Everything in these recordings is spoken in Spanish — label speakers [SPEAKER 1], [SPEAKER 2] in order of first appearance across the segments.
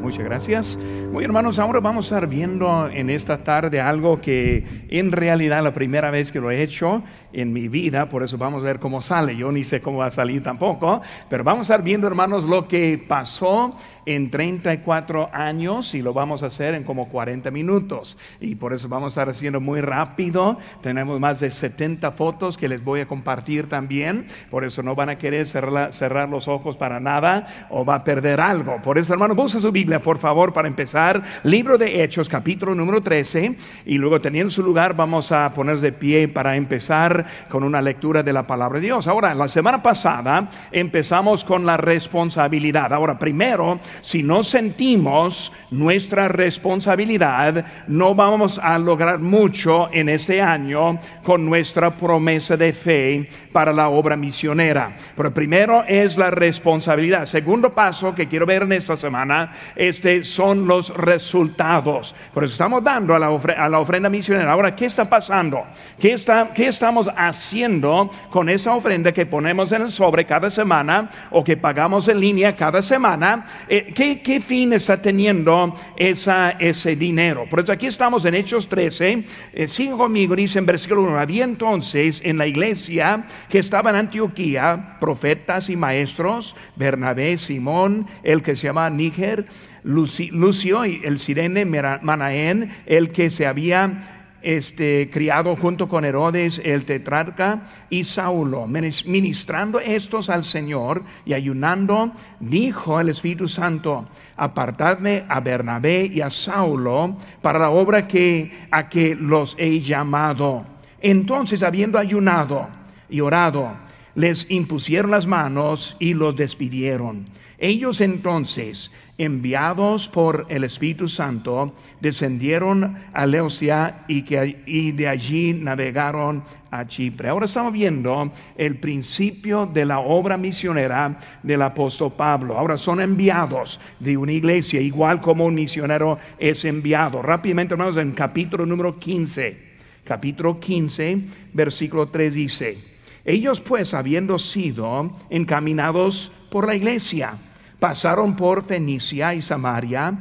[SPEAKER 1] muchas gracias. Muy hermanos, ahora vamos a estar viendo en esta tarde algo que en realidad la primera vez que lo he hecho en mi vida, por eso vamos a ver cómo sale. Yo ni sé cómo va a salir tampoco, pero vamos a estar viendo hermanos lo que pasó en 34 años y lo vamos a hacer en como 40 minutos. Y por eso vamos a estar haciendo muy rápido. Tenemos más de 70 fotos que les voy a compartir también. Por eso no van a querer cerrar, cerrar los ojos para nada o va a perder algo. Por eso, hermano, busca su Biblia, por favor, para empezar. Libro de Hechos, capítulo número 13. Y luego, teniendo su lugar, vamos a ponernos de pie para empezar con una lectura de la palabra de Dios. Ahora, la semana pasada empezamos con la responsabilidad. Ahora, primero, si no sentimos nuestra responsabilidad, no vamos a lograr mucho en este año con nuestra promesa de fe para la obra misionera. Pero primero es la responsabilidad. Segundo paso que quiero ver en esta semana, este son los resultados. Por eso estamos dando a la, a la ofrenda misionera. Ahora, ¿qué está pasando? ¿Qué, está, ¿Qué estamos haciendo con esa ofrenda que ponemos en el sobre cada semana o que pagamos en línea cada semana? Eh, ¿qué, ¿Qué fin está teniendo esa, ese dinero? Por eso aquí estamos en Hechos 13. Eh, sigue conmigo, dice en versículo 1. Había entonces en la iglesia que estaba en Antioquía profetas y maestros, Bernabé, Simón, el que se llama Níger, Lucio y el sirene Manaén, el que se había este, criado junto con Herodes el tetrarca y Saulo, ministrando estos al Señor y ayunando, dijo el Espíritu Santo, apartadme a Bernabé y a Saulo para la obra que a que los he llamado. Entonces, habiendo ayunado y orado, les impusieron las manos y los despidieron. Ellos entonces, enviados por el Espíritu Santo, descendieron a Leocia y, que, y de allí navegaron a Chipre. Ahora estamos viendo el principio de la obra misionera del apóstol Pablo. Ahora son enviados de una iglesia, igual como un misionero es enviado. Rápidamente, hermanos, en capítulo número 15, capítulo 15, versículo 3 dice, ellos pues, habiendo sido encaminados por la iglesia, pasaron por Fenicia y Samaria,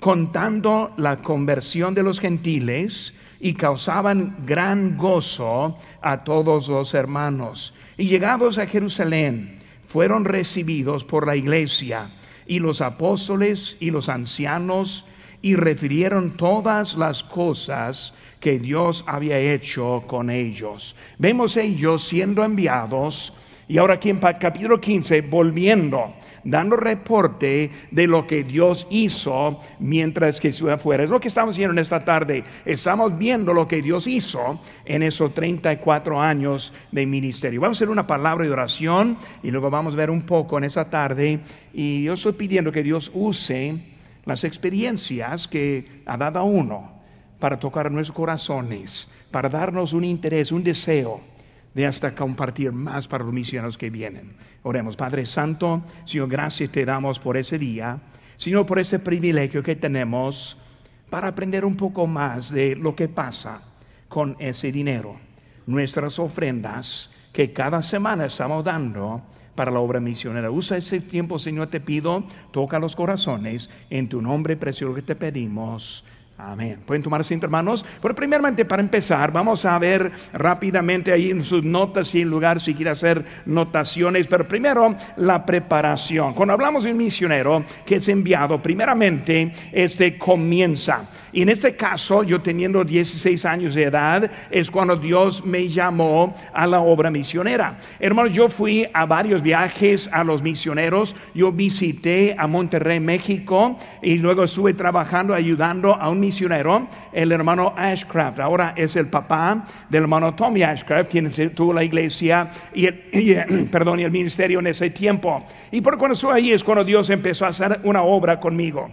[SPEAKER 1] contando la conversión de los gentiles y causaban gran gozo a todos los hermanos. Y llegados a Jerusalén, fueron recibidos por la iglesia y los apóstoles y los ancianos y refirieron todas las cosas que Dios había hecho con ellos. Vemos ellos siendo enviados y ahora aquí en capítulo 15 volviendo dando reporte de lo que Dios hizo mientras que estuvo afuera. Es lo que estamos haciendo en esta tarde. Estamos viendo lo que Dios hizo en esos 34 años de ministerio. Vamos a hacer una palabra de oración y luego vamos a ver un poco en esta tarde. Y yo estoy pidiendo que Dios use las experiencias que ha dado a uno para tocar nuestros corazones, para darnos un interés, un deseo de hasta compartir más para los misioneros que vienen. Oremos, Padre Santo, Señor, gracias te damos por ese día, Señor, por ese privilegio que tenemos para aprender un poco más de lo que pasa con ese dinero, nuestras ofrendas que cada semana estamos dando para la obra misionera. Usa ese tiempo, Señor, te pido, toca los corazones, en tu nombre precioso que te pedimos. Amén. Pueden tomar asiento, hermanos. Pero primeramente, para empezar, vamos a ver rápidamente ahí en sus notas en lugar si quiere hacer notaciones. Pero primero, la preparación. Cuando hablamos de un misionero que es enviado, primeramente, este comienza. Y en este caso, yo teniendo 16 años de edad, es cuando Dios me llamó a la obra misionera. Hermanos, yo fui a varios viajes a los misioneros. Yo visité a Monterrey, México, y luego estuve trabajando, ayudando a un misionero, el hermano Ashcraft. Ahora es el papá del hermano Tommy Ashcraft, quien tuvo la iglesia y el, perdón, y el ministerio en ese tiempo. Y por cuando estuve ahí es cuando Dios empezó a hacer una obra conmigo.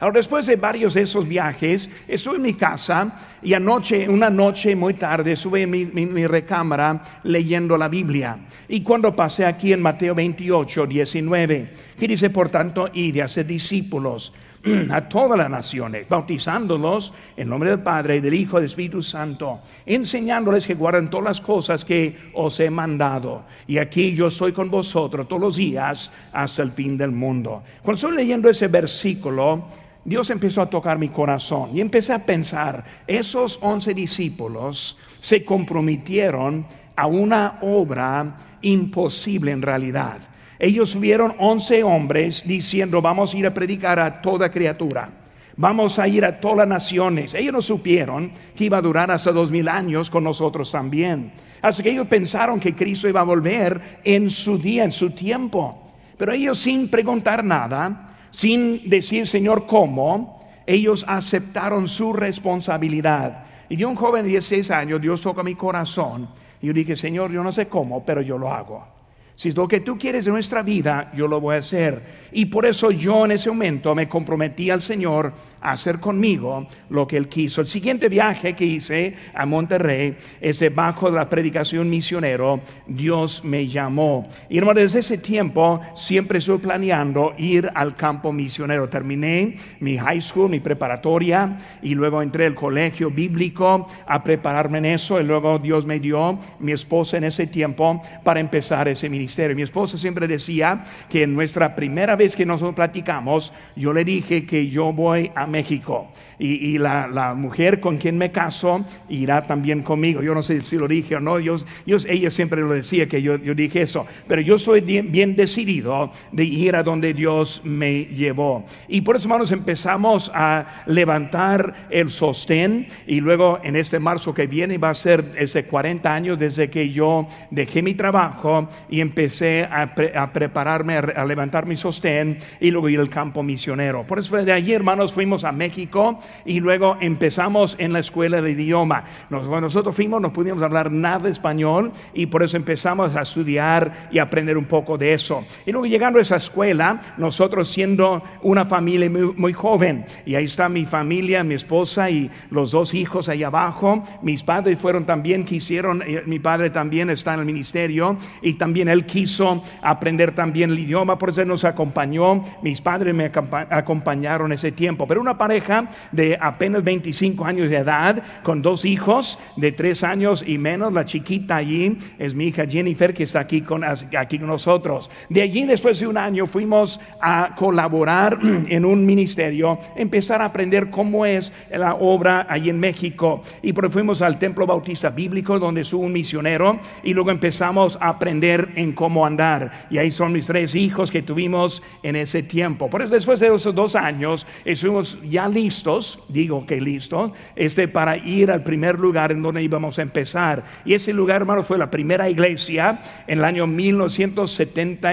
[SPEAKER 1] Ahora, después de varios de esos viajes, estuve en mi casa y anoche, una noche muy tarde, estuve en mi, recámara leyendo la Biblia. Y cuando pasé aquí en Mateo 28, 19, que dice, por tanto, y de hacer discípulos a todas las naciones, bautizándolos en nombre del Padre, del Hijo y del Espíritu Santo, enseñándoles que guarden todas las cosas que os he mandado. Y aquí yo estoy con vosotros todos los días hasta el fin del mundo. Cuando estoy leyendo ese versículo, Dios empezó a tocar mi corazón y empecé a pensar, esos once discípulos se comprometieron a una obra imposible en realidad. Ellos vieron once hombres diciendo, vamos a ir a predicar a toda criatura. Vamos a ir a todas las naciones. Ellos no supieron que iba a durar hasta dos mil años con nosotros también. Así que ellos pensaron que Cristo iba a volver en su día, en su tiempo. Pero ellos sin preguntar nada, sin decir, Señor, ¿cómo? Ellos aceptaron su responsabilidad. Y de un joven de 16 años, Dios toca mi corazón. Y yo dije, Señor, yo no sé cómo, pero yo lo hago. Si es lo que tú quieres de nuestra vida, yo lo voy a hacer. Y por eso yo en ese momento me comprometí al Señor a hacer conmigo lo que Él quiso. El siguiente viaje que hice a Monterrey es debajo de la predicación misionero. Dios me llamó. Y hermano, desde ese tiempo siempre estoy planeando ir al campo misionero. Terminé mi high school, mi preparatoria, y luego entré al colegio bíblico a prepararme en eso. Y luego Dios me dio mi esposa en ese tiempo para empezar ese ministerio mi esposa siempre decía que en nuestra primera vez que nosotros platicamos, yo le dije que yo voy a México y, la, mujer con quien me caso irá también conmigo. Yo no sé si lo dije o no, yo, ella siempre lo decía que yo, yo dije eso, pero yo soy bien, decidido de ir a donde Dios me llevó. Y por eso, hermanos, empezamos a levantar el sostén y luego en este marzo que viene va a ser ese 40 años desde que yo dejé mi trabajo y empecé empecé a, prepararme, a, levantar mi sostén y luego ir al campo misionero. Por eso de allí, hermanos, fuimos a México y luego empezamos en la escuela de idioma. nosotros fuimos, no pudimos hablar nada de español y por eso empezamos a estudiar y aprender un poco de eso. Y luego llegando a esa escuela, nosotros siendo una familia muy, muy joven, y ahí está mi familia, mi esposa y los dos hijos ahí abajo. Mis padres fueron también, quisieron, eh, mi padre también está en el ministerio y también él quiso aprender también el idioma, por eso nos acompañó. Mis padres me acompañaron ese tiempo. Pero una pareja de apenas 25 años de edad, con dos hijos de tres años y menos, la chiquita allí es mi hija Jennifer, que está aquí con, aquí con nosotros. De allí, después de un año, fuimos a colaborar en un ministerio, empezar a aprender cómo es la obra allí en México. Y fuimos al Templo Bautista Bíblico, donde estuvo un misionero, y luego empezamos a aprender en cómo andar. Y ahí son mis tres hijos que tuvimos en ese tiempo. Por eso después de esos dos años estuvimos ya listos, digo que listos, este, para ir al primer lugar en donde íbamos a empezar. Y ese lugar, hermanos, fue la primera iglesia en el año 1970,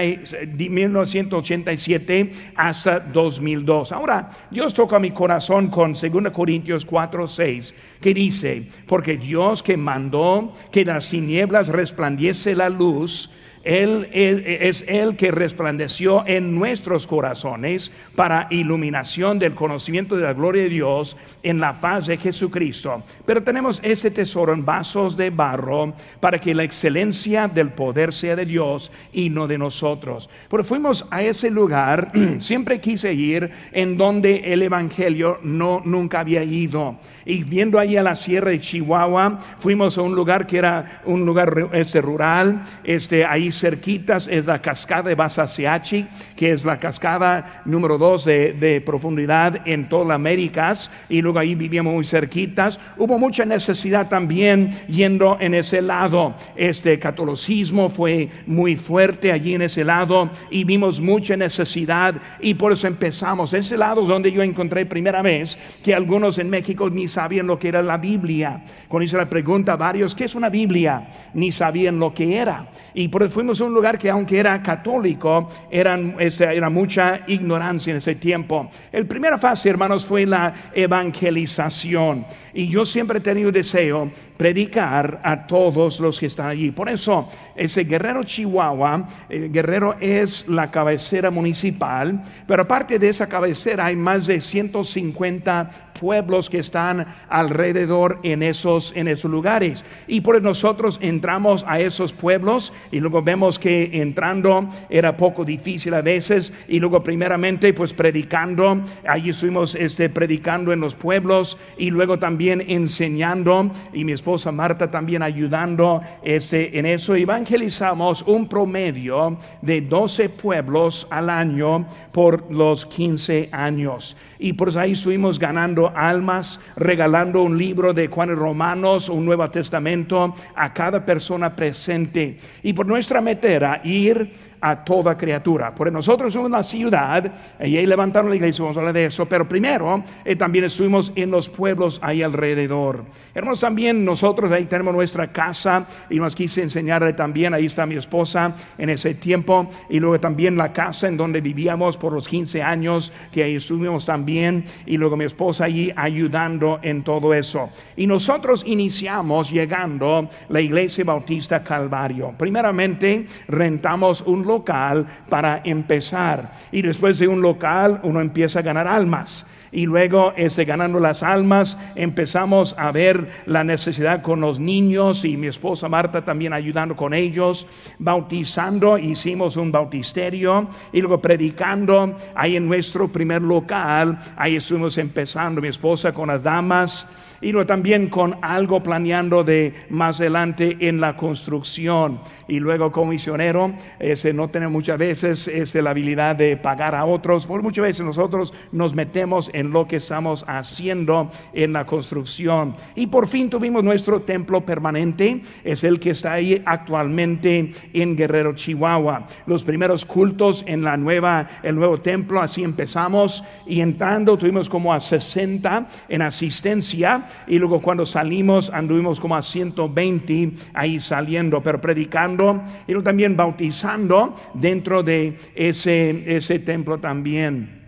[SPEAKER 1] 1987 hasta 2002. Ahora, Dios toca mi corazón con 2 Corintios 4, 6, que dice, porque Dios que mandó que las tinieblas resplandiese la luz, él, es el que resplandeció en nuestros corazones para iluminación del conocimiento de la gloria de Dios en la faz de Jesucristo. Pero tenemos ese tesoro en vasos de barro para que la excelencia del poder sea de Dios y no de nosotros. Pero fuimos a ese lugar, siempre quise ir en donde el Evangelio no nunca había ido. Y viendo ahí a la sierra de Chihuahua, fuimos a un lugar que era un lugar este, rural, este, ahí cerquitas es la cascada de Basaseachi, que es la cascada número dos de, profundidad en toda las Américas, y luego ahí vivíamos muy cerquitas. Hubo mucha necesidad también yendo en ese lado. Este catolicismo fue muy fuerte allí en ese lado y vimos mucha necesidad y por eso empezamos. Ese lado es donde yo encontré primera vez que algunos en México ni sabían lo que era la Biblia. Cuando hice la pregunta a varios, ¿qué es una Biblia? Ni sabían lo que era. Y por eso fuimos un lugar que aunque era católico, eran, era mucha ignorancia en ese tiempo. El primera fase, hermanos, fue la evangelización. Y yo siempre he tenido deseo predicar a todos los que están allí. Por eso, ese Guerrero Chihuahua, eh, Guerrero es la cabecera municipal, pero aparte de esa cabecera hay más de 150 pueblos que están alrededor en esos, en esos lugares. Y por eso nosotros entramos a esos pueblos y luego vemos que entrando era poco difícil a veces y luego primeramente pues predicando, allí estuvimos este, predicando en los pueblos y luego también enseñando y mi esposa Marta también ayudando este, en eso. Evangelizamos un promedio de 12 pueblos al año por los 15 años y por ahí estuvimos ganando almas, regalando un libro de Juan Romanos, un Nuevo Testamento a cada persona presente. Y por nuestra meta era ir a toda criatura. Porque nosotros somos una ciudad, y ahí levantaron la iglesia, vamos a hablar de eso, pero primero eh, también estuvimos en los pueblos ahí alrededor. Hermanos, también nosotros ahí tenemos nuestra casa y nos quise enseñarle también, ahí está mi esposa en ese tiempo, y luego también la casa en donde vivíamos por los 15 años, que ahí estuvimos también, y luego mi esposa allí ayudando en todo eso. Y nosotros iniciamos llegando la iglesia bautista Calvario. Primeramente rentamos un local para empezar. Y después de un local uno empieza a ganar almas. Y luego, este, ganando las almas, empezamos a ver la necesidad con los niños y mi esposa Marta también ayudando con ellos, bautizando, hicimos un bautisterio y luego predicando ahí en nuestro primer local. Ahí estuvimos empezando, mi esposa con las damas y luego también con algo planeando de más adelante en la construcción. Y luego como misionero, ese no tener muchas veces ese, la habilidad de pagar a otros, por muchas veces nosotros nos metemos en lo que estamos haciendo en la construcción. Y por fin tuvimos nuestro templo permanente, es el que está ahí actualmente en Guerrero, Chihuahua. Los primeros cultos en la nueva, el nuevo templo, así empezamos y entrando tuvimos como a 60 en asistencia y luego cuando salimos anduvimos como a 120 ahí saliendo, pero predicando y luego también bautizando dentro de ese, ese templo también.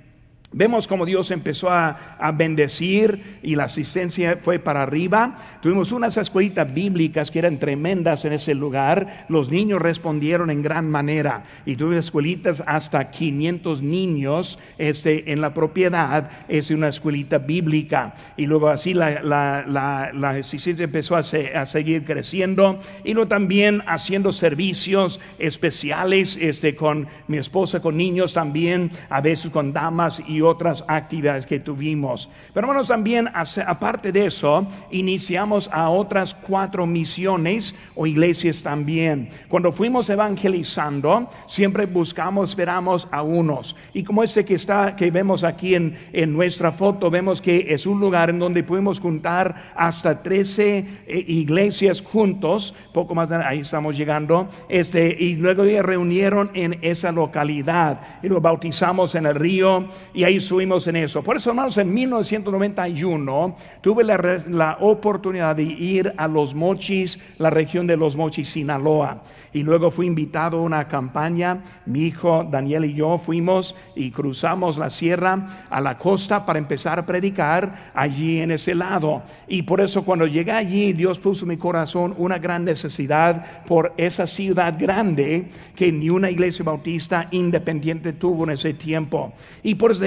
[SPEAKER 1] Vemos como Dios empezó a, bendecir y la asistencia fue para arriba. Tuvimos unas escuelitas bíblicas que eran tremendas en ese lugar. Los niños respondieron en gran manera y tuvimos escuelitas hasta 500 niños este, en la propiedad. Es una escuelita bíblica. Y luego así la, la, asistencia empezó a, a, seguir creciendo y luego también haciendo servicios especiales este, con mi esposa, con niños también, a veces con damas y otras actividades que tuvimos. Pero hermanos, también aparte de eso, iniciamos a otras cuatro misiones o iglesias también. Cuando fuimos evangelizando, siempre buscamos, esperamos a unos. Y como este que está, que vemos aquí en, en nuestra foto, vemos que es un lugar en donde pudimos juntar hasta 13 eh, iglesias juntos, poco más ahí estamos llegando, este, y luego reunieron en esa localidad y lo bautizamos en el río y ahí subimos en eso. Por eso, hermanos, en 1991 tuve la, oportunidad de ir a Los Mochis, la región de Los Mochis, Sinaloa. Y luego fui invitado a una campaña. Mi hijo Daniel y yo fuimos y cruzamos la sierra a la costa para empezar a predicar allí en ese lado. Y por eso cuando llegué allí, Dios puso en mi corazón una gran necesidad por esa ciudad grande que ni una iglesia bautista independiente tuvo en ese tiempo. Y por eso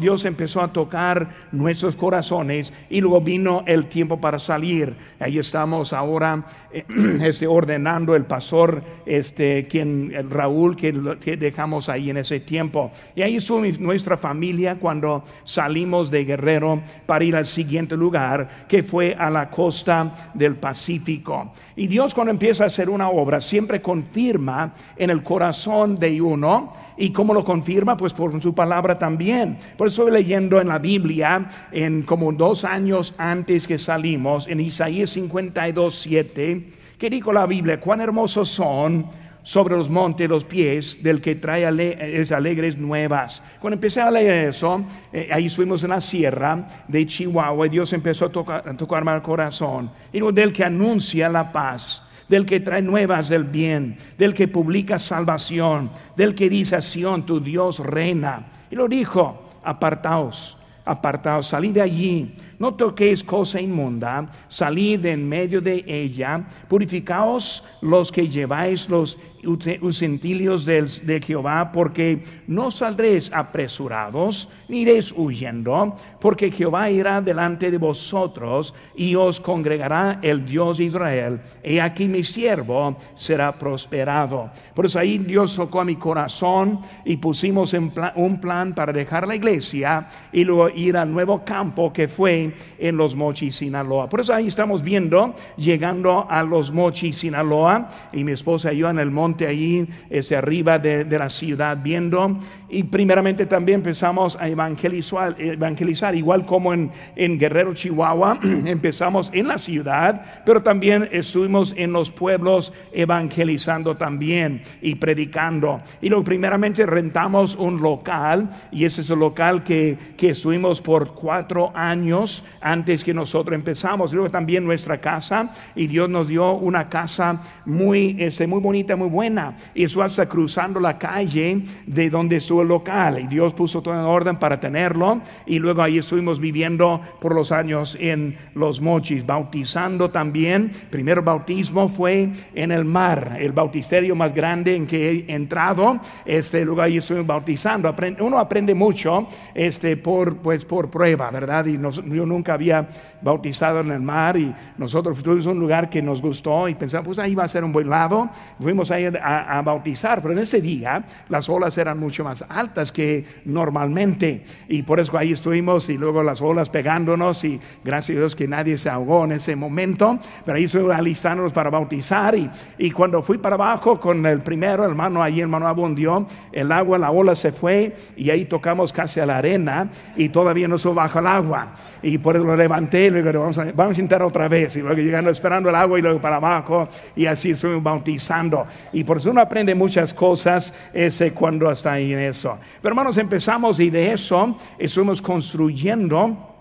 [SPEAKER 1] Dios empezó a tocar nuestros corazones y luego vino el tiempo para salir. Ahí estamos ahora eh, este, ordenando el pastor, este, quien, el Raúl, que, que, dejamos ahí en ese tiempo. Y ahí estuvo nuestra familia cuando salimos de Guerrero para ir al siguiente lugar, que fue a la costa del Pacífico. Y Dios cuando empieza a hacer una obra, siempre confirma en el corazón de uno ¿Y cómo lo confirma? Pues por su palabra también. Por eso estoy leyendo en la Biblia, en como dos años antes que salimos, en Isaías 52, 7, que dijo la Biblia, cuán hermosos son sobre los montes los pies del que trae alegres nuevas. Cuando empecé a leer eso, eh, ahí estuvimos en la sierra de Chihuahua y Dios empezó a, tocar, a tocarme el corazón. Y del que anuncia la paz del que trae nuevas del bien, del que publica salvación, del que dice a Sión, tu Dios reina. Y lo dijo, apartaos, apartaos, salid de allí, no toquéis cosa inmunda, salid en medio de ella, purificaos los que lleváis los utensilios de Jehová, porque no saldréis apresurados, ni iréis huyendo, porque Jehová irá delante de vosotros y os congregará el Dios de Israel. Y aquí mi siervo será prosperado. Por eso ahí Dios tocó a mi corazón y pusimos un plan para dejar la iglesia y luego ir al nuevo campo que fue en los Mochis, Sinaloa. Por eso ahí estamos viendo, llegando a los Mochis, Sinaloa, y mi esposa y yo en el monte allí, ese arriba de, la ciudad, viendo. Y primeramente también empezamos a evangelizar, evangelizar igual como en, en Guerrero, Chihuahua, empezamos en la ciudad, pero también estuvimos en los pueblos evangelizando también y predicando. Y luego primeramente rentamos un local, y ese es el local que, que estuvimos por cuatro años antes que nosotros empezamos. Luego también nuestra casa, y Dios nos dio una casa muy, este, muy bonita, muy buena y eso hasta cruzando la calle de donde estuvo el local. Y Dios puso todo en orden para tenerlo. Y luego ahí estuvimos viviendo por los años en los mochis, bautizando también. Primer bautismo fue en el mar, el bautisterio más grande en que he entrado. Este lugar ahí estoy bautizando. uno aprende mucho este, por, pues, por prueba, ¿verdad? Y yo nunca había bautizado en el mar y nosotros fuimos a un lugar que nos gustó y pensamos, pues ahí va a ser un buen lado. Fuimos ahí a, bautizar, pero en ese día las olas eran mucho más altas que normalmente y por eso ahí estuvimos y luego las olas pegándonos y gracias a Dios que nadie se ahogó en ese momento, pero ahí estuvimos alistándonos para bautizar y, y cuando fui para abajo con el primero hermano, ahí hermano abundió, el agua, la ola se fue y ahí tocamos casi a la arena y todavía no subo bajo el agua por eso lo levanté y luego vamos a, vamos a intentar otra vez y luego llegando esperando el agua y luego para abajo y así estuvimos bautizando y y por eso uno aprende muchas cosas ese cuando está ahí en eso. Pero hermanos, empezamos y de eso estuvimos construyendo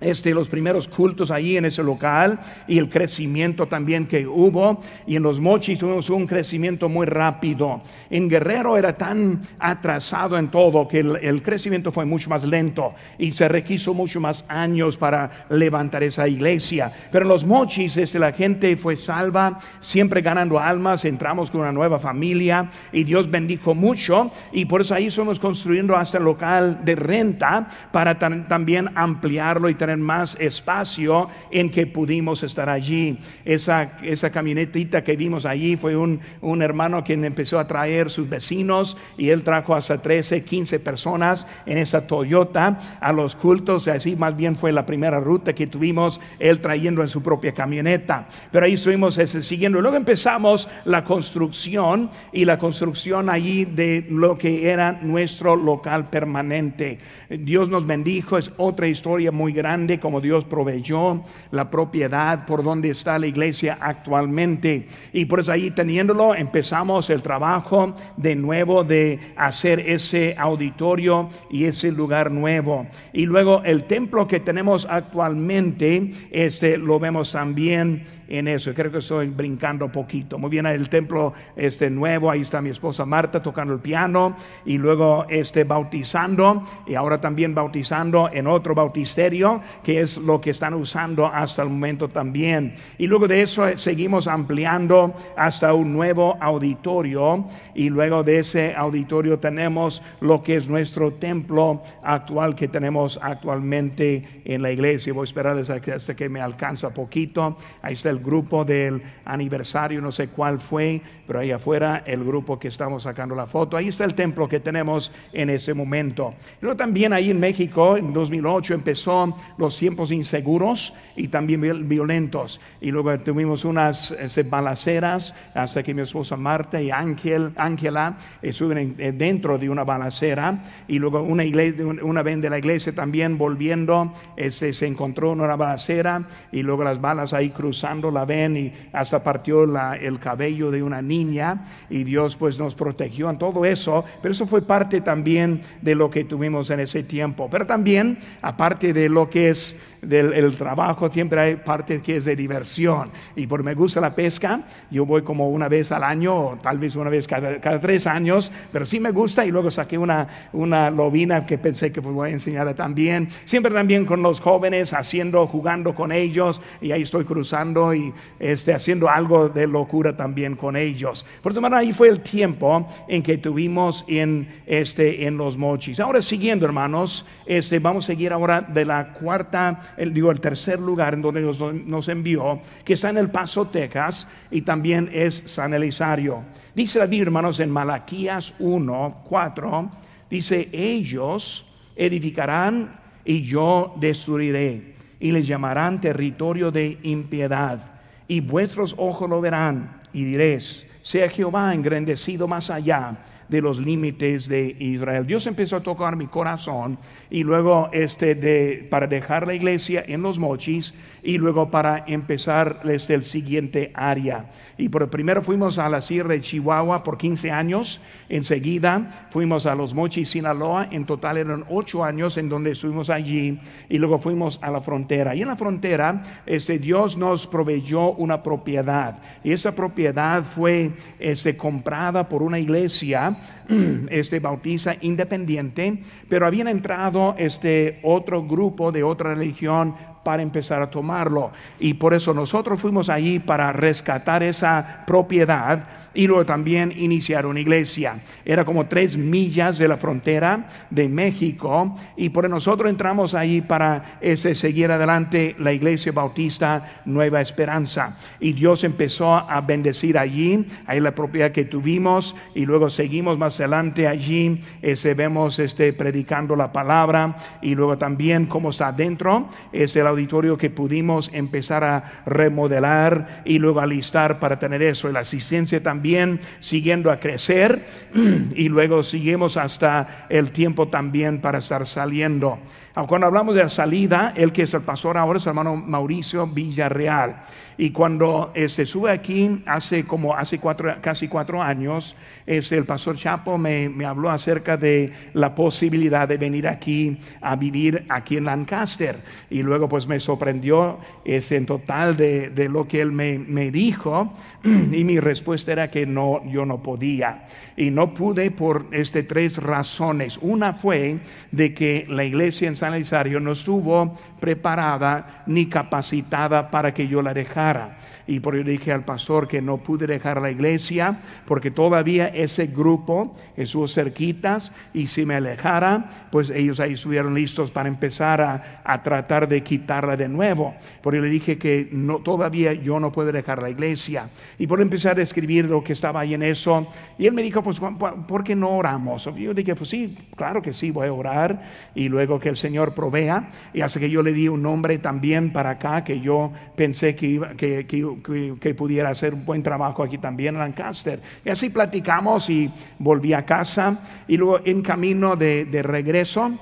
[SPEAKER 1] este, los primeros cultos ahí en ese local y el crecimiento también que hubo. Y en los mochis tuvimos un crecimiento muy rápido. En Guerrero era tan atrasado en todo que el, crecimiento fue mucho más lento y se requiso mucho más años para levantar esa iglesia. Pero en los mochis este, la gente fue salva, siempre ganando almas. Entramos con una nueva familia y Dios bendijo mucho. Y por eso ahí estamos construyendo hasta el local de renta para también ampliarlo y tener más espacio en que pudimos estar allí. Esa, esa camionetita que vimos allí fue un, un hermano quien empezó a traer sus vecinos y él trajo hasta 13, 15 personas en esa Toyota a los cultos. Así más bien fue la primera ruta que tuvimos él trayendo en su propia camioneta. Pero ahí estuvimos ese, siguiendo. Luego empezamos la construcción y la construcción allí de lo que era nuestro local permanente. Dios nos bendijo, es otra historia muy grande como Dios proveyó la propiedad por donde está la iglesia actualmente. Y por eso ahí teniéndolo empezamos el trabajo de nuevo de hacer ese auditorio y ese lugar nuevo. Y luego el templo que tenemos actualmente, este lo vemos también en eso. Creo que estoy brincando poquito. Muy bien, el templo este nuevo, ahí está mi esposa Marta tocando el piano y luego este bautizando y ahora también bautizando en otro bautisterio, que es lo que están usando hasta el momento también. Y luego de eso eh, seguimos ampliando hasta un nuevo auditorio y luego de ese auditorio tenemos lo que es nuestro templo actual que tenemos actualmente en la iglesia. Voy a esperar hasta que me alcanza poquito. Ahí está el grupo del aniversario, no sé cuál fue, pero ahí afuera el grupo que estamos sacando la foto. Ahí está el templo que tenemos en ese momento. Pero también ahí en México, en 2008, empezó los tiempos inseguros y también violentos. Y luego tuvimos unas balaceras hasta que mi esposa Marta y Ángel, Ángela estuvieron dentro de una balacera. Y luego una, iglesia, una vez de la iglesia también volviendo, ese, se encontró en una balacera y luego las balas ahí cruzando la ven y hasta partió el cabello de una niña y Dios pues nos protegió en todo eso, pero eso fue parte también de lo que tuvimos en ese tiempo. Pero también, aparte de lo que es del trabajo, siempre hay parte que es de diversión. Y por me gusta la pesca, yo voy como una vez al año, o tal vez una vez cada, tres años, pero sí me gusta y luego saqué una, una lobina que pensé que pues voy a enseñar también. Siempre también con los jóvenes, haciendo, jugando con ellos, y ahí estoy cruzando y este, haciendo algo de locura también con ellos. Por eso, ahí fue el tiempo en que tuvimos en, este, en los mochis. Ahora siguiendo, hermanos, este, vamos a seguir ahora de la cuarta el, digo, el tercer lugar en donde nos, envió, que está en El Paso, Texas, y también es San Elisario. Dice la Biblia, hermanos, en Malaquías 1, 4, dice, ellos edificarán y yo destruiré, y les llamarán territorio de impiedad, y vuestros ojos lo verán, y diréis, sea Jehová engrandecido más allá de los límites de Israel. Dios empezó a tocar mi corazón y luego este de, para dejar la iglesia en los mochis y luego para empezar desde el siguiente área. Y por primero fuimos a la Sierra de Chihuahua por 15 años, enseguida fuimos a los mochis Sinaloa, en total eran 8 años en donde estuvimos allí y luego fuimos a la frontera. Y en la frontera este, Dios nos proveyó una propiedad y esa propiedad fue este, comprada por una iglesia este bautiza independiente, pero habían entrado este otro grupo de otra religión para empezar a tomarlo. Y por eso nosotros fuimos allí para rescatar esa propiedad y luego también iniciar una iglesia. Era como tres millas de la frontera de México y por eso nosotros entramos allí para ese, seguir adelante la iglesia bautista Nueva Esperanza. Y Dios empezó a bendecir allí, ahí la propiedad que tuvimos y luego seguimos más adelante allí, ese, vemos este, predicando la palabra y luego también como está adentro, es el auditorio que pudimos empezar a remodelar y luego alistar para tener eso. La asistencia también siguiendo a crecer y luego seguimos hasta el tiempo también para estar saliendo. Cuando hablamos de la salida, el que es el pastor ahora es el hermano Mauricio Villarreal. Y cuando se este, sube aquí, hace como hace cuatro, casi cuatro años, este, el pastor Chapo me, me, habló acerca de la posibilidad de venir aquí a vivir aquí en Lancaster. Y luego pues me sorprendió ese en total de, de lo que él me, me, dijo. Y mi respuesta era que no, yo no podía. Y no pude por este, tres razones. Una fue de que la iglesia en San Elisario no estuvo preparada ni capacitada para que yo la dejara cara y por ello dije al pastor que no pude dejar la iglesia porque todavía ese grupo estuvo cerquitas y si me alejara, pues ellos ahí estuvieron listos para empezar a, a tratar de quitarla de nuevo. Por ello le dije que no, todavía yo no puedo dejar la iglesia. Y por empezar a escribir lo que estaba ahí en eso, y él me dijo, pues, ¿por qué no oramos? Yo dije, pues sí, claro que sí, voy a orar. Y luego que el Señor provea. Y hace que yo le di un nombre también para acá, que yo pensé que, iba, que, que que, pudiera hacer un buen trabajo aquí también en Lancaster. Y así platicamos y volví a casa y luego en camino de, de regreso,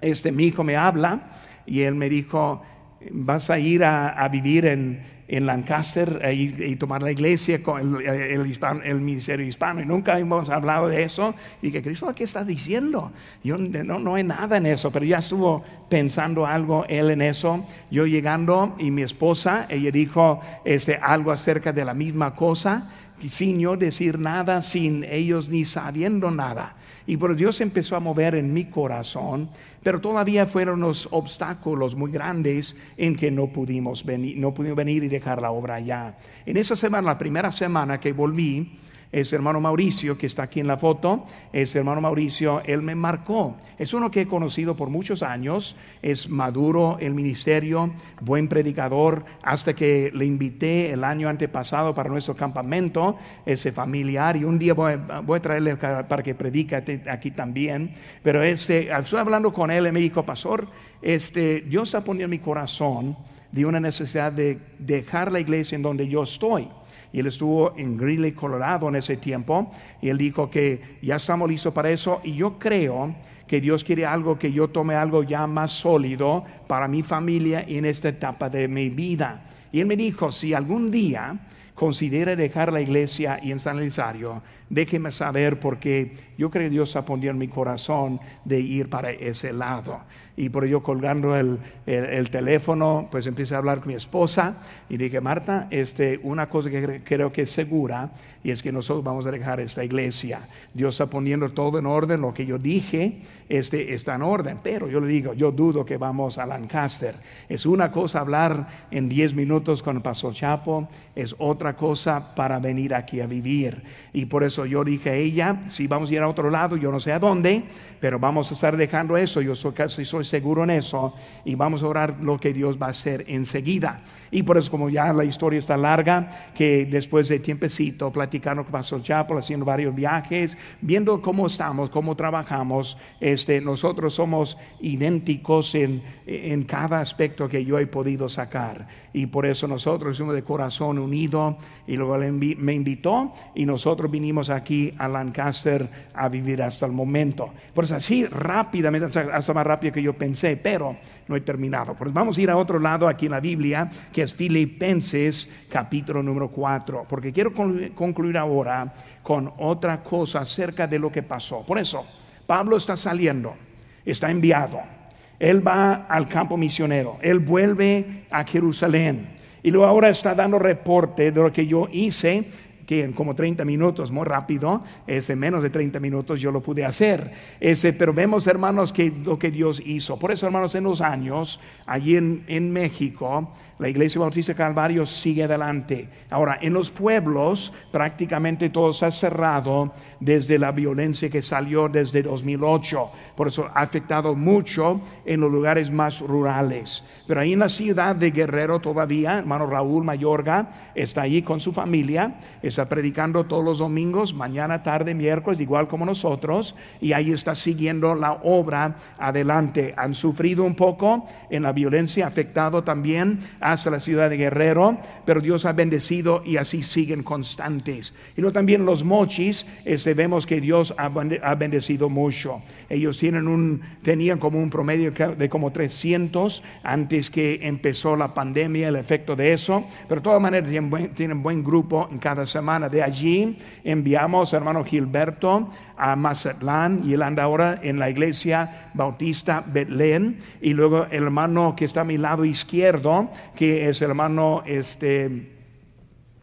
[SPEAKER 1] este, mi hijo me habla y él me dijo, vas a ir a vivir en, en Lancaster y, tomar la iglesia con el, el, ministerio hispano. Y nunca hemos hablado de eso. Y que Cristo, ¿qué estás diciendo? Yo no, no hay nada en eso, pero ya estuvo pensando algo él en eso. Yo llegando y mi esposa, ella dijo este, algo acerca de la misma cosa, sin yo decir nada, sin ellos ni sabiendo nada. Y por Dios empezó a mover en mi corazón, pero todavía fueron los obstáculos muy grandes en que no pudimos venir, no pudimos venir y dejar la obra allá. En esa semana, la primera semana que volví, es hermano Mauricio, que está aquí en la foto, es hermano Mauricio, él me marcó. Es uno que he conocido por muchos años, es maduro el ministerio, buen predicador, hasta que le invité el año antepasado para nuestro campamento, ese familiar, y un día voy, a traerle para que predique aquí también. Pero este, estoy hablando con él. Y me dijo, pastor, este, Dios ha ponido en mi corazón de una necesidad de dejar la iglesia en donde yo estoy y él estuvo en Greeley, Colorado en ese tiempo, y él dijo que ya estamos listos para eso, y yo creo que Dios quiere algo, que yo tome algo ya más sólido para mi familia en esta etapa de mi vida. Y él me dijo, si algún día considera dejar la iglesia y en San Elisario, déjeme saber porque yo creo que Dios ha ponido en mi corazón de ir para ese lado. Y por ello colgando el, el, teléfono, pues empecé a hablar con mi esposa y dije, Marta, este, una cosa que creo que es segura y es que nosotros vamos a dejar esta iglesia. Dios está poniendo todo en orden, lo que yo dije este, está en orden, pero yo le digo, yo dudo que vamos a Lancaster. Es una cosa hablar en 10 minutos con el pastor Chapo, es otra cosa para venir aquí a vivir. Y por eso yo dije a ella, si vamos a ir a otro lado, yo no sé a dónde, pero vamos a estar dejando eso, yo soy, casi soy seguro en eso, y vamos a orar lo que Dios va a hacer enseguida. Y por eso como ya la historia está larga, que después de tiempecito, platicando con Pastor Chapo, haciendo varios viajes, viendo cómo estamos, cómo trabajamos, este, nosotros somos idénticos en, en cada aspecto que yo he podido sacar. Y por eso nosotros somos de corazón unido. Y luego me invitó y nosotros vinimos aquí a Lancaster a vivir hasta el momento. Por eso así rápidamente, hasta más rápido que yo pensé, pero no he terminado. Pues vamos a ir a otro lado aquí en la Biblia, que es Filipenses capítulo número 4, porque quiero concluir ahora con otra cosa acerca de lo que pasó. Por eso, Pablo está saliendo, está enviado. Él va al campo misionero, él vuelve a Jerusalén y luego ahora está dando reporte de lo que yo hice que en como 30 minutos, muy rápido, ese menos de 30 minutos yo lo pude hacer. Ese, pero vemos, hermanos, que lo que Dios hizo. Por eso, hermanos, en los años, allí en, en México, la Iglesia Bautista Calvario sigue adelante. Ahora, en los pueblos prácticamente todo se ha cerrado desde la violencia que salió desde 2008. Por eso ha afectado mucho en los lugares más rurales. Pero ahí en la ciudad de Guerrero todavía, hermano Raúl Mayorga está allí con su familia, está predicando todos los domingos, mañana, tarde, miércoles, igual como nosotros, y ahí está siguiendo la obra adelante. Han sufrido un poco en la violencia, afectado también hasta la ciudad de Guerrero, pero Dios ha bendecido y así siguen constantes. Y luego también los mochis, este, vemos que Dios ha bendecido mucho. Ellos tienen un, tenían como un promedio de como 300 antes que empezó la pandemia, el efecto de eso, pero de todas maneras tienen buen, tienen buen grupo en cada semana. De allí enviamos a hermano Gilberto a Mazatlán y él anda ahora en la iglesia bautista Betlén y luego el hermano que está a mi lado izquierdo que es hermano, este,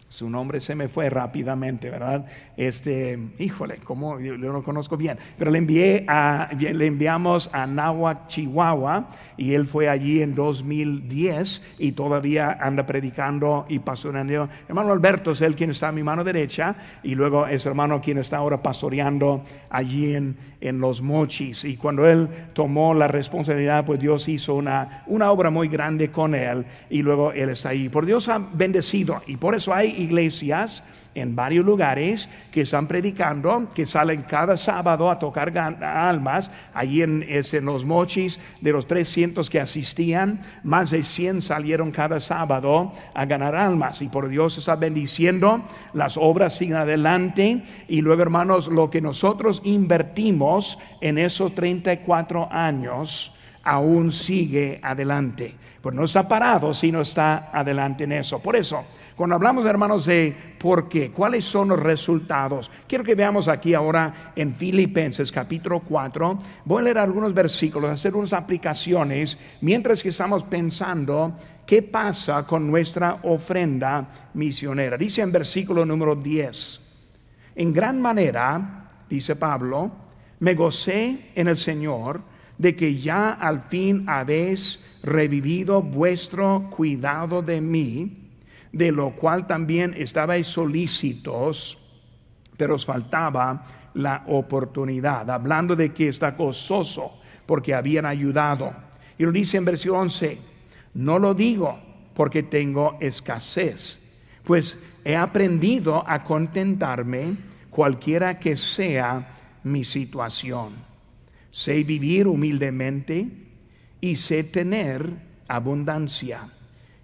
[SPEAKER 1] su nombre se me fue rápidamente, ¿verdad? Este, híjole, como yo, lo conozco bien, pero le envié a, le enviamos a Nahuatl, Chihuahua, y él fue allí en 2010 y todavía anda predicando y pastoreando. Hermano Alberto es el quien está a mi mano derecha, y luego es hermano quien está ahora pastoreando allí en, en Los Mochis. Y cuando él tomó la responsabilidad, pues Dios hizo una, una obra muy grande con él, y luego él está ahí. Por Dios ha bendecido, y por eso hay iglesias en varios lugares que están predicando, que salen cada sábado a tocar almas. Allí en, en los mochis, de los 300 que asistían, más de 100 salieron cada sábado a ganar almas. Y por Dios está bendiciendo, las obras siguen adelante. Y luego, hermanos, lo que nosotros invertimos en esos 34 años, aún sigue adelante. Pues no está parado, sino está adelante en eso. Por eso, cuando hablamos, hermanos, de por qué, cuáles son los resultados, quiero que veamos aquí ahora en Filipenses capítulo 4. Voy a leer algunos versículos, hacer unas aplicaciones, mientras que estamos pensando qué pasa con nuestra ofrenda misionera. Dice en versículo número 10, en gran manera, dice Pablo, me gocé en el Señor de que ya al fin habéis revivido vuestro cuidado de mí, de lo cual también estabais solícitos, pero os faltaba la oportunidad, hablando de que está gozoso porque habían ayudado. Y lo dice en versículo 11, no lo digo porque tengo escasez, pues he aprendido a contentarme cualquiera que sea mi situación sé vivir humildemente y sé tener abundancia.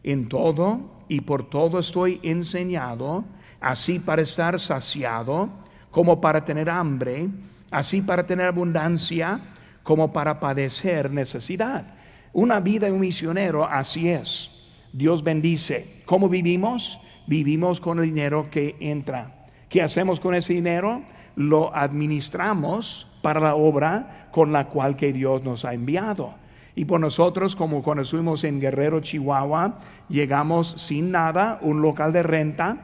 [SPEAKER 1] En todo y por todo estoy enseñado, así para estar saciado, como para tener hambre, así para tener abundancia, como para padecer necesidad. Una vida de un misionero así es. Dios bendice. ¿Cómo vivimos? Vivimos con el dinero que entra. ¿Qué hacemos con ese dinero? Lo administramos para la obra con la cual que Dios nos ha enviado. Y por nosotros, como cuando estuvimos en Guerrero, Chihuahua, llegamos sin nada, un local de renta,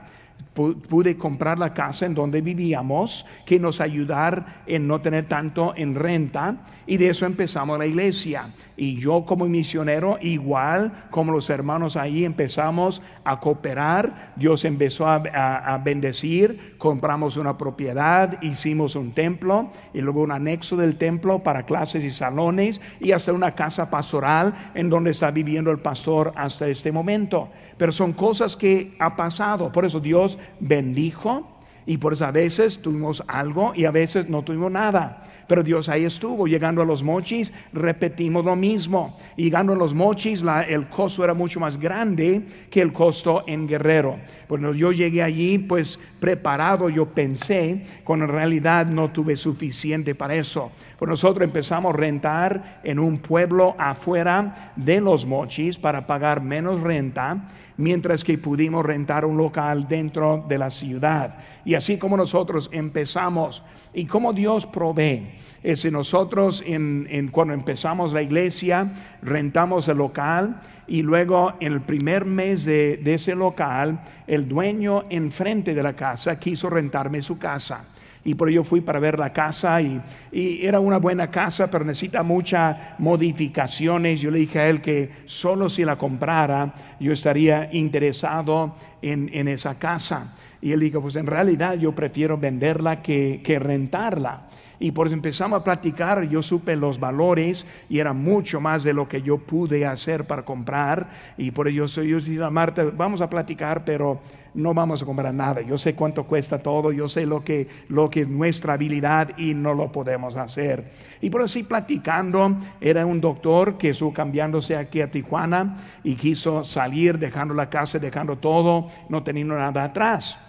[SPEAKER 1] pude comprar la casa en donde vivíamos, que nos ayudar en no tener tanto en renta, y de eso empezamos la iglesia. Y yo como misionero, igual como los hermanos ahí, empezamos a cooperar, Dios empezó a, a bendecir, compramos una propiedad, hicimos un templo, y luego un anexo del templo para clases y salones, y hasta una casa pastoral en donde está viviendo el pastor hasta este momento. Pero son cosas que ha pasado, por eso Dios bendijo y por eso a veces tuvimos algo y a veces no tuvimos nada. Pero Dios ahí estuvo. Llegando a los mochis, repetimos lo mismo. Llegando a los mochis, el costo era mucho más grande que el costo en Guerrero. Cuando yo llegué allí, pues preparado, yo pensé, cuando en realidad no tuve suficiente para eso. Pues nosotros empezamos a rentar en un pueblo afuera de los mochis para pagar menos renta mientras que pudimos rentar un local dentro de la ciudad. Y así como nosotros empezamos y como Dios provee. Es nosotros en, cuando empezamos la iglesia, rentamos el local y luego en el primer mes de ese local, el dueño enfrente de la casa quiso rentarme su casa y por ello fui para ver la casa y, era una buena casa, pero necesita muchas modificaciones. Yo le dije a él que solo si la comprara yo estaría interesado en, esa casa. Y él dijo, pues en realidad yo prefiero venderla que rentarla. Y por eso empezamos a platicar, yo supe los valores y era mucho más de lo que yo pude hacer para comprar. Y por ello yo dije a Marta, vamos a platicar, pero no vamos a comprar nada. Yo sé cuánto cuesta todo, yo sé lo que, lo que es nuestra habilidad y no lo podemos hacer. Y por así platicando, era un doctor que estuvo cambiándose aquí a Tijuana y quiso salir dejando la casa, dejando todo, no teniendo nada atrás.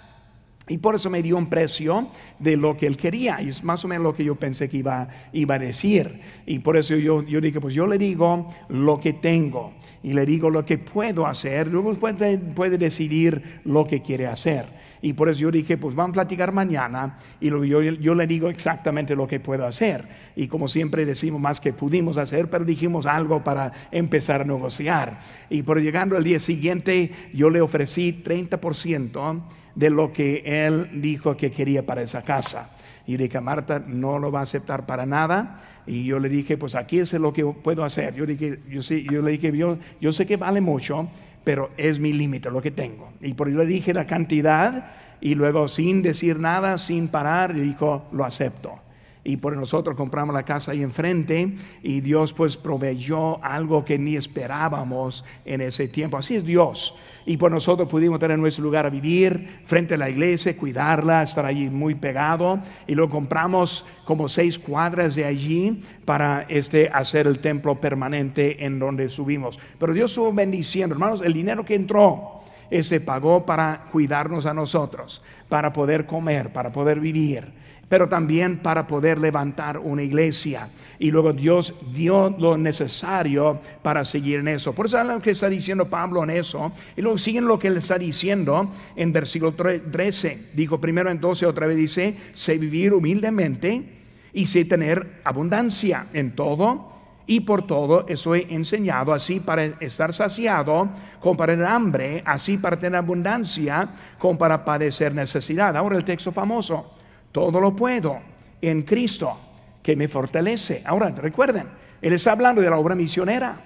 [SPEAKER 1] Y por eso me dio un precio de lo que él quería. Y es más o menos lo que yo pensé que iba, iba a decir. Y por eso yo, yo dije, pues yo le digo lo que tengo. Y le digo lo que puedo hacer. Luego puede, puede decidir lo que quiere hacer. Y por eso yo dije, pues vamos a platicar mañana. Y luego yo, yo le digo exactamente lo que puedo hacer. Y como siempre decimos más que pudimos hacer, pero dijimos algo para empezar a negociar. Y por llegando al día siguiente, yo le ofrecí 30% de lo que él dijo que quería para esa casa. Y dije, Marta no lo va a aceptar para nada. Y yo le dije, pues aquí es lo que puedo hacer. Yo, dije, yo, yo le dije, yo, yo sé que vale mucho, pero es mi límite lo que tengo. Y por eso le dije la cantidad y luego sin decir nada, sin parar, le dijo, lo acepto y por nosotros compramos la casa ahí enfrente y Dios pues proveyó algo que ni esperábamos en ese tiempo. Así es Dios. Y por nosotros pudimos tener nuestro lugar a vivir frente a la iglesia, cuidarla, estar allí muy pegado. Y lo compramos como seis cuadras de allí para este, hacer el templo permanente en donde subimos. Pero Dios estuvo bendiciendo, hermanos, el dinero que entró. Ese pagó para cuidarnos a nosotros, para poder comer, para poder vivir pero también para poder levantar una iglesia. Y luego Dios dio lo necesario para seguir en eso. Por eso es lo que está diciendo Pablo en eso. Y luego siguen lo que él está diciendo en versículo 13. Dijo primero en 12, otra vez dice, sé vivir humildemente y sé tener abundancia en todo y por todo estoy enseñado, así para estar saciado, como para tener hambre, así para tener abundancia, como para padecer necesidad. Ahora el texto famoso. Todo lo puedo en Cristo que me fortalece. Ahora, recuerden, Él está hablando de la obra misionera.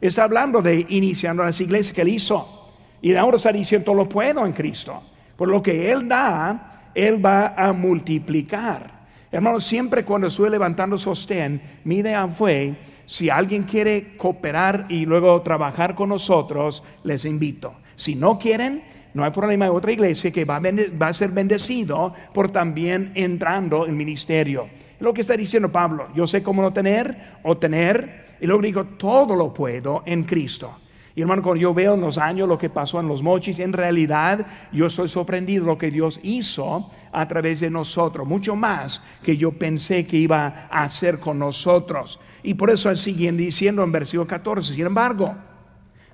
[SPEAKER 1] Está hablando de iniciando las iglesias que Él hizo. Y ahora está diciendo, todo lo puedo en Cristo. Por lo que Él da, Él va a multiplicar. Hermanos, siempre cuando estoy levantando sostén, mi idea fue, si alguien quiere cooperar y luego trabajar con nosotros, les invito. Si no quieren, no hay problema de otra iglesia que va a, ser bendecido por también entrando en ministerio. Lo que está diciendo Pablo, yo sé cómo no tener o tener, y luego digo, todo lo puedo en Cristo. Y hermano, cuando yo veo en los años lo que pasó en los mochis, en realidad yo estoy sorprendido lo que Dios hizo a través de nosotros, mucho más que yo pensé que iba a hacer con nosotros. Y por eso siguen diciendo en versículo 14, sin embargo,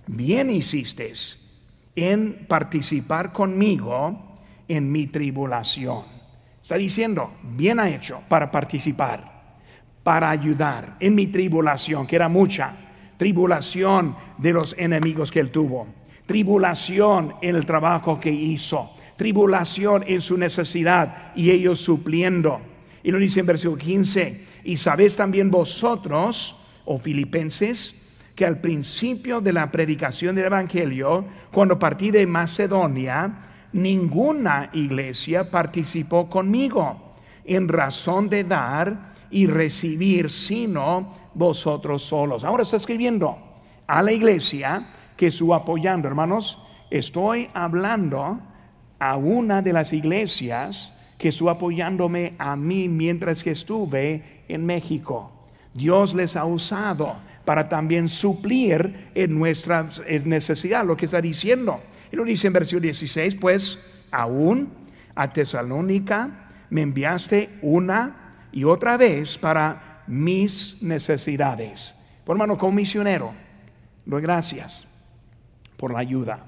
[SPEAKER 1] bien hiciste en participar conmigo en mi tribulación. Está diciendo, bien ha hecho para participar, para ayudar en mi tribulación, que era mucha, tribulación de los enemigos que él tuvo, tribulación en el trabajo que hizo, tribulación en su necesidad y ellos supliendo. Y lo dice en versículo 15, y sabéis también vosotros, o oh filipenses, que al principio de la predicación del Evangelio, cuando partí de Macedonia, ninguna iglesia participó conmigo en razón de dar y recibir, sino vosotros solos. Ahora está escribiendo a la iglesia que su apoyando, hermanos, estoy hablando a una de las iglesias que estuvo apoyándome a mí mientras que estuve en México. Dios les ha usado para también suplir en nuestra necesidad, lo que está diciendo. Y lo dice en versículo 16, pues aún a Tesalónica me enviaste una y otra vez para mis necesidades. Por hermano, como misionero, doy gracias por la ayuda.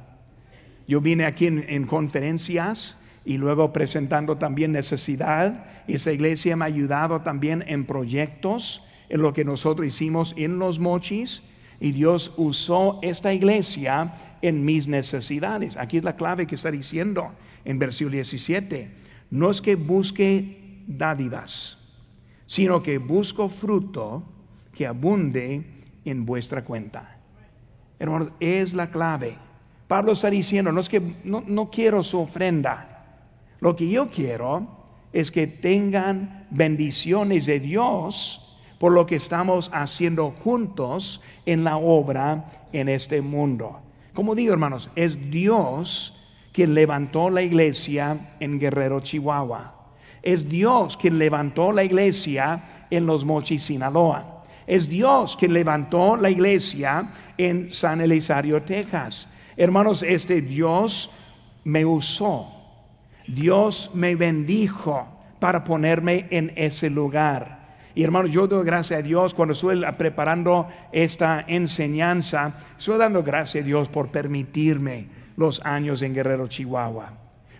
[SPEAKER 1] Yo vine aquí en, en conferencias y luego presentando también necesidad. Esa iglesia me ha ayudado también en proyectos en lo que nosotros hicimos en los mochis y Dios usó esta iglesia en mis necesidades. Aquí es la clave que está diciendo en versículo 17. No es que busque dádivas, sino que busco fruto que abunde en vuestra cuenta. Hermanos, es la clave. Pablo está diciendo, no es que no, no quiero su ofrenda. Lo que yo quiero es que tengan bendiciones de Dios por lo que estamos haciendo juntos en la obra en este mundo. Como digo, hermanos, es Dios quien levantó la iglesia en Guerrero, Chihuahua. Es Dios quien levantó la iglesia en Los Mochis, Sinaloa. Es Dios quien levantó la iglesia en San Elisario, Texas. Hermanos, este Dios me usó. Dios me bendijo para ponerme en ese lugar. Y hermanos, yo doy gracias a Dios cuando estoy preparando esta enseñanza, estoy dando gracias a Dios por permitirme los años en Guerrero, Chihuahua,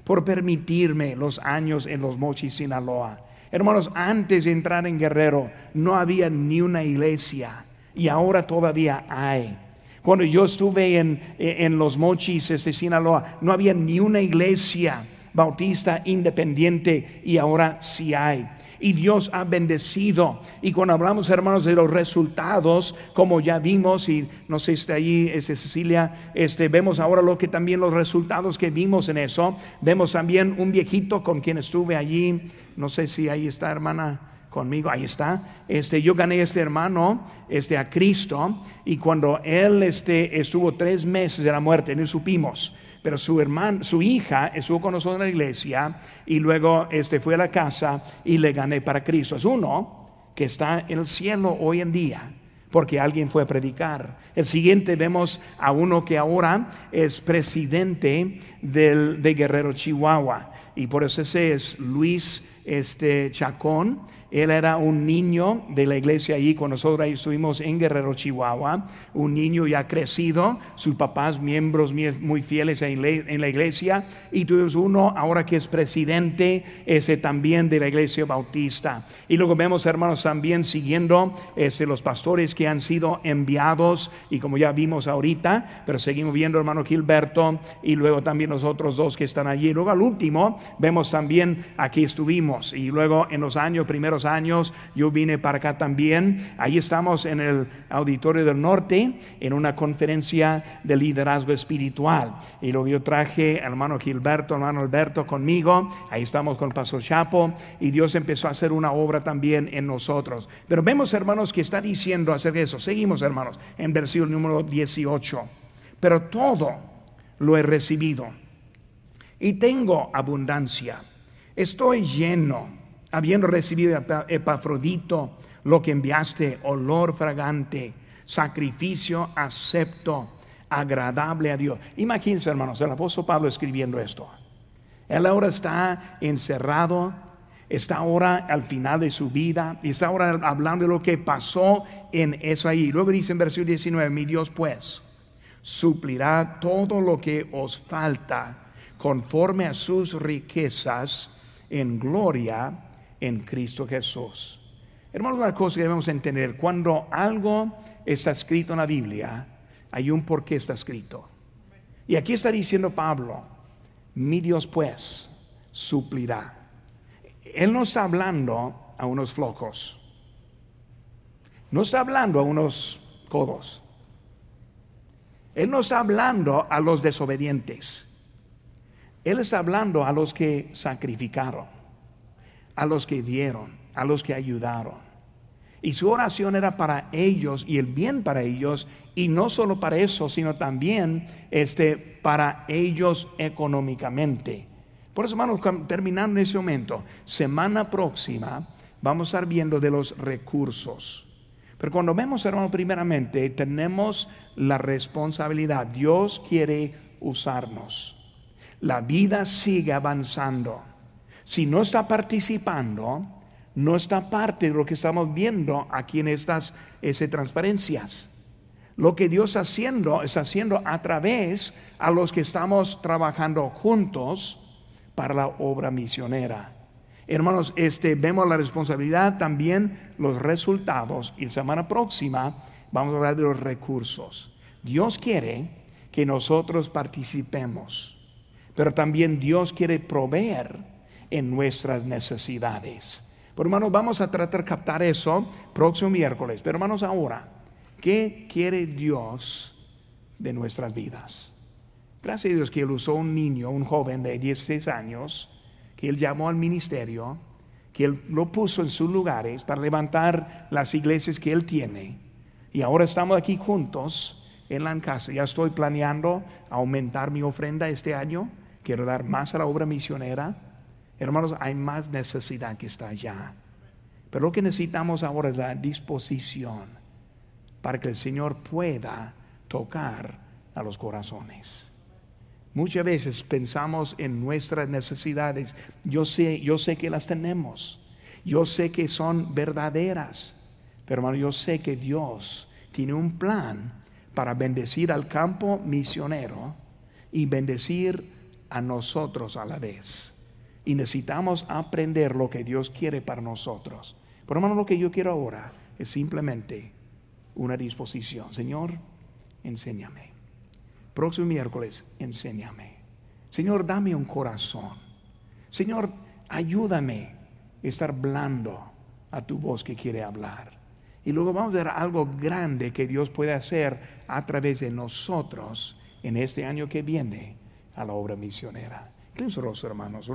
[SPEAKER 1] por permitirme los años en Los Mochis, Sinaloa. Hermanos, antes de entrar en Guerrero no había ni una iglesia y ahora todavía hay. Cuando yo estuve en, en Los Mochis, este Sinaloa, no había ni una iglesia bautista independiente y ahora sí hay y Dios ha bendecido. Y cuando hablamos, hermanos, de los resultados, como ya vimos, y no sé si está ahí, es Cecilia, este, vemos ahora lo que también los resultados que vimos en eso. Vemos también un viejito con quien estuve allí, no sé si ahí está, hermana conmigo, ahí está. Este, yo gané este hermano, este, a Cristo, y cuando él este, estuvo tres meses de la muerte, no supimos pero su hermana, su hija estuvo con nosotros en la iglesia y luego este fue a la casa y le gané para Cristo. Es uno que está en el cielo hoy en día porque alguien fue a predicar. El siguiente vemos a uno que ahora es presidente del, de Guerrero Chihuahua y por eso ese es Luis este, Chacón él era un niño de la iglesia allí cuando nosotros ahí estuvimos en Guerrero, Chihuahua. Un niño ya crecido, sus papás miembros muy fieles en la iglesia. Y tuvimos uno ahora que es presidente ese también de la iglesia bautista. Y luego vemos hermanos también siguiendo ese, los pastores que han sido enviados. Y como ya vimos ahorita, pero seguimos viendo hermano Gilberto y luego también los otros dos que están allí. Luego al último vemos también aquí estuvimos. Y luego en los años primeros años yo vine para acá también. Ahí estamos en el Auditorio del Norte en una conferencia de liderazgo espiritual. Y luego yo traje al hermano Gilberto, hermano Alberto conmigo. Ahí estamos con el Pastor Chapo y Dios empezó a hacer una obra también en nosotros. Pero vemos, hermanos, que está diciendo hacer eso. Seguimos, hermanos, en versículo número 18. Pero todo lo he recibido y tengo abundancia. Estoy lleno habiendo recibido Epafrodito, lo que enviaste, olor fragante, sacrificio acepto, agradable a Dios. Imagínense, hermanos, el apóstol Pablo escribiendo esto. Él ahora está encerrado, está ahora al final de su vida y está ahora hablando de lo que pasó en eso ahí. Luego dice en versículo 19, mi Dios pues suplirá todo lo que os falta conforme a sus riquezas en gloria en Cristo Jesús. Hermanos, una cosa que debemos entender, cuando algo está escrito en la Biblia, hay un por qué está escrito. Y aquí está diciendo Pablo, mi Dios pues suplirá. Él no está hablando a unos flojos, no está hablando a unos codos, Él no está hablando a los desobedientes, Él está hablando a los que sacrificaron, a los que dieron, a los que ayudaron. Y su oración era para ellos y el bien para ellos, y no solo para eso, sino también este, para ellos económicamente. Por eso, hermanos, terminando en ese momento, semana próxima vamos a estar viendo de los recursos. Pero cuando vemos, hermano, primeramente tenemos la responsabilidad. Dios quiere usarnos. La vida sigue avanzando. Si no está participando, no está parte de lo que estamos viendo aquí en estas transparencias. Lo que Dios está haciendo es haciendo a través a los que estamos trabajando juntos para la obra misionera. Hermanos, este, vemos la responsabilidad, también los resultados y la semana próxima vamos a hablar de los recursos. Dios quiere que nosotros participemos, pero también Dios quiere proveer en nuestras necesidades. Pero hermanos, vamos a tratar de captar eso próximo miércoles. Pero hermanos, ahora, ¿qué quiere Dios de nuestras vidas? Gracias a Dios que Él usó un niño, un joven de 16 años, que Él llamó al ministerio, que Él lo puso en sus lugares para levantar las iglesias que Él tiene. Y ahora estamos aquí juntos en la casa. Ya estoy planeando aumentar mi ofrenda este año. Quiero dar más a la obra misionera. Hermanos, hay más necesidad que está allá. Pero lo que necesitamos ahora es la disposición para que el Señor pueda tocar a los corazones. Muchas veces pensamos en nuestras necesidades. Yo sé, yo sé que las tenemos. Yo sé que son verdaderas. Pero hermano, yo sé que Dios tiene un plan para bendecir al campo misionero y bendecir a nosotros a la vez. Y necesitamos aprender lo que Dios quiere para nosotros. Pero hermano, lo que yo quiero ahora es simplemente una disposición. Señor, enséñame. Próximo miércoles, enséñame. Señor, dame un corazón. Señor, ayúdame a estar blando a tu voz que quiere hablar. Y luego vamos a ver algo grande que Dios puede hacer a través de nosotros en este año que viene a la obra misionera. hermanos.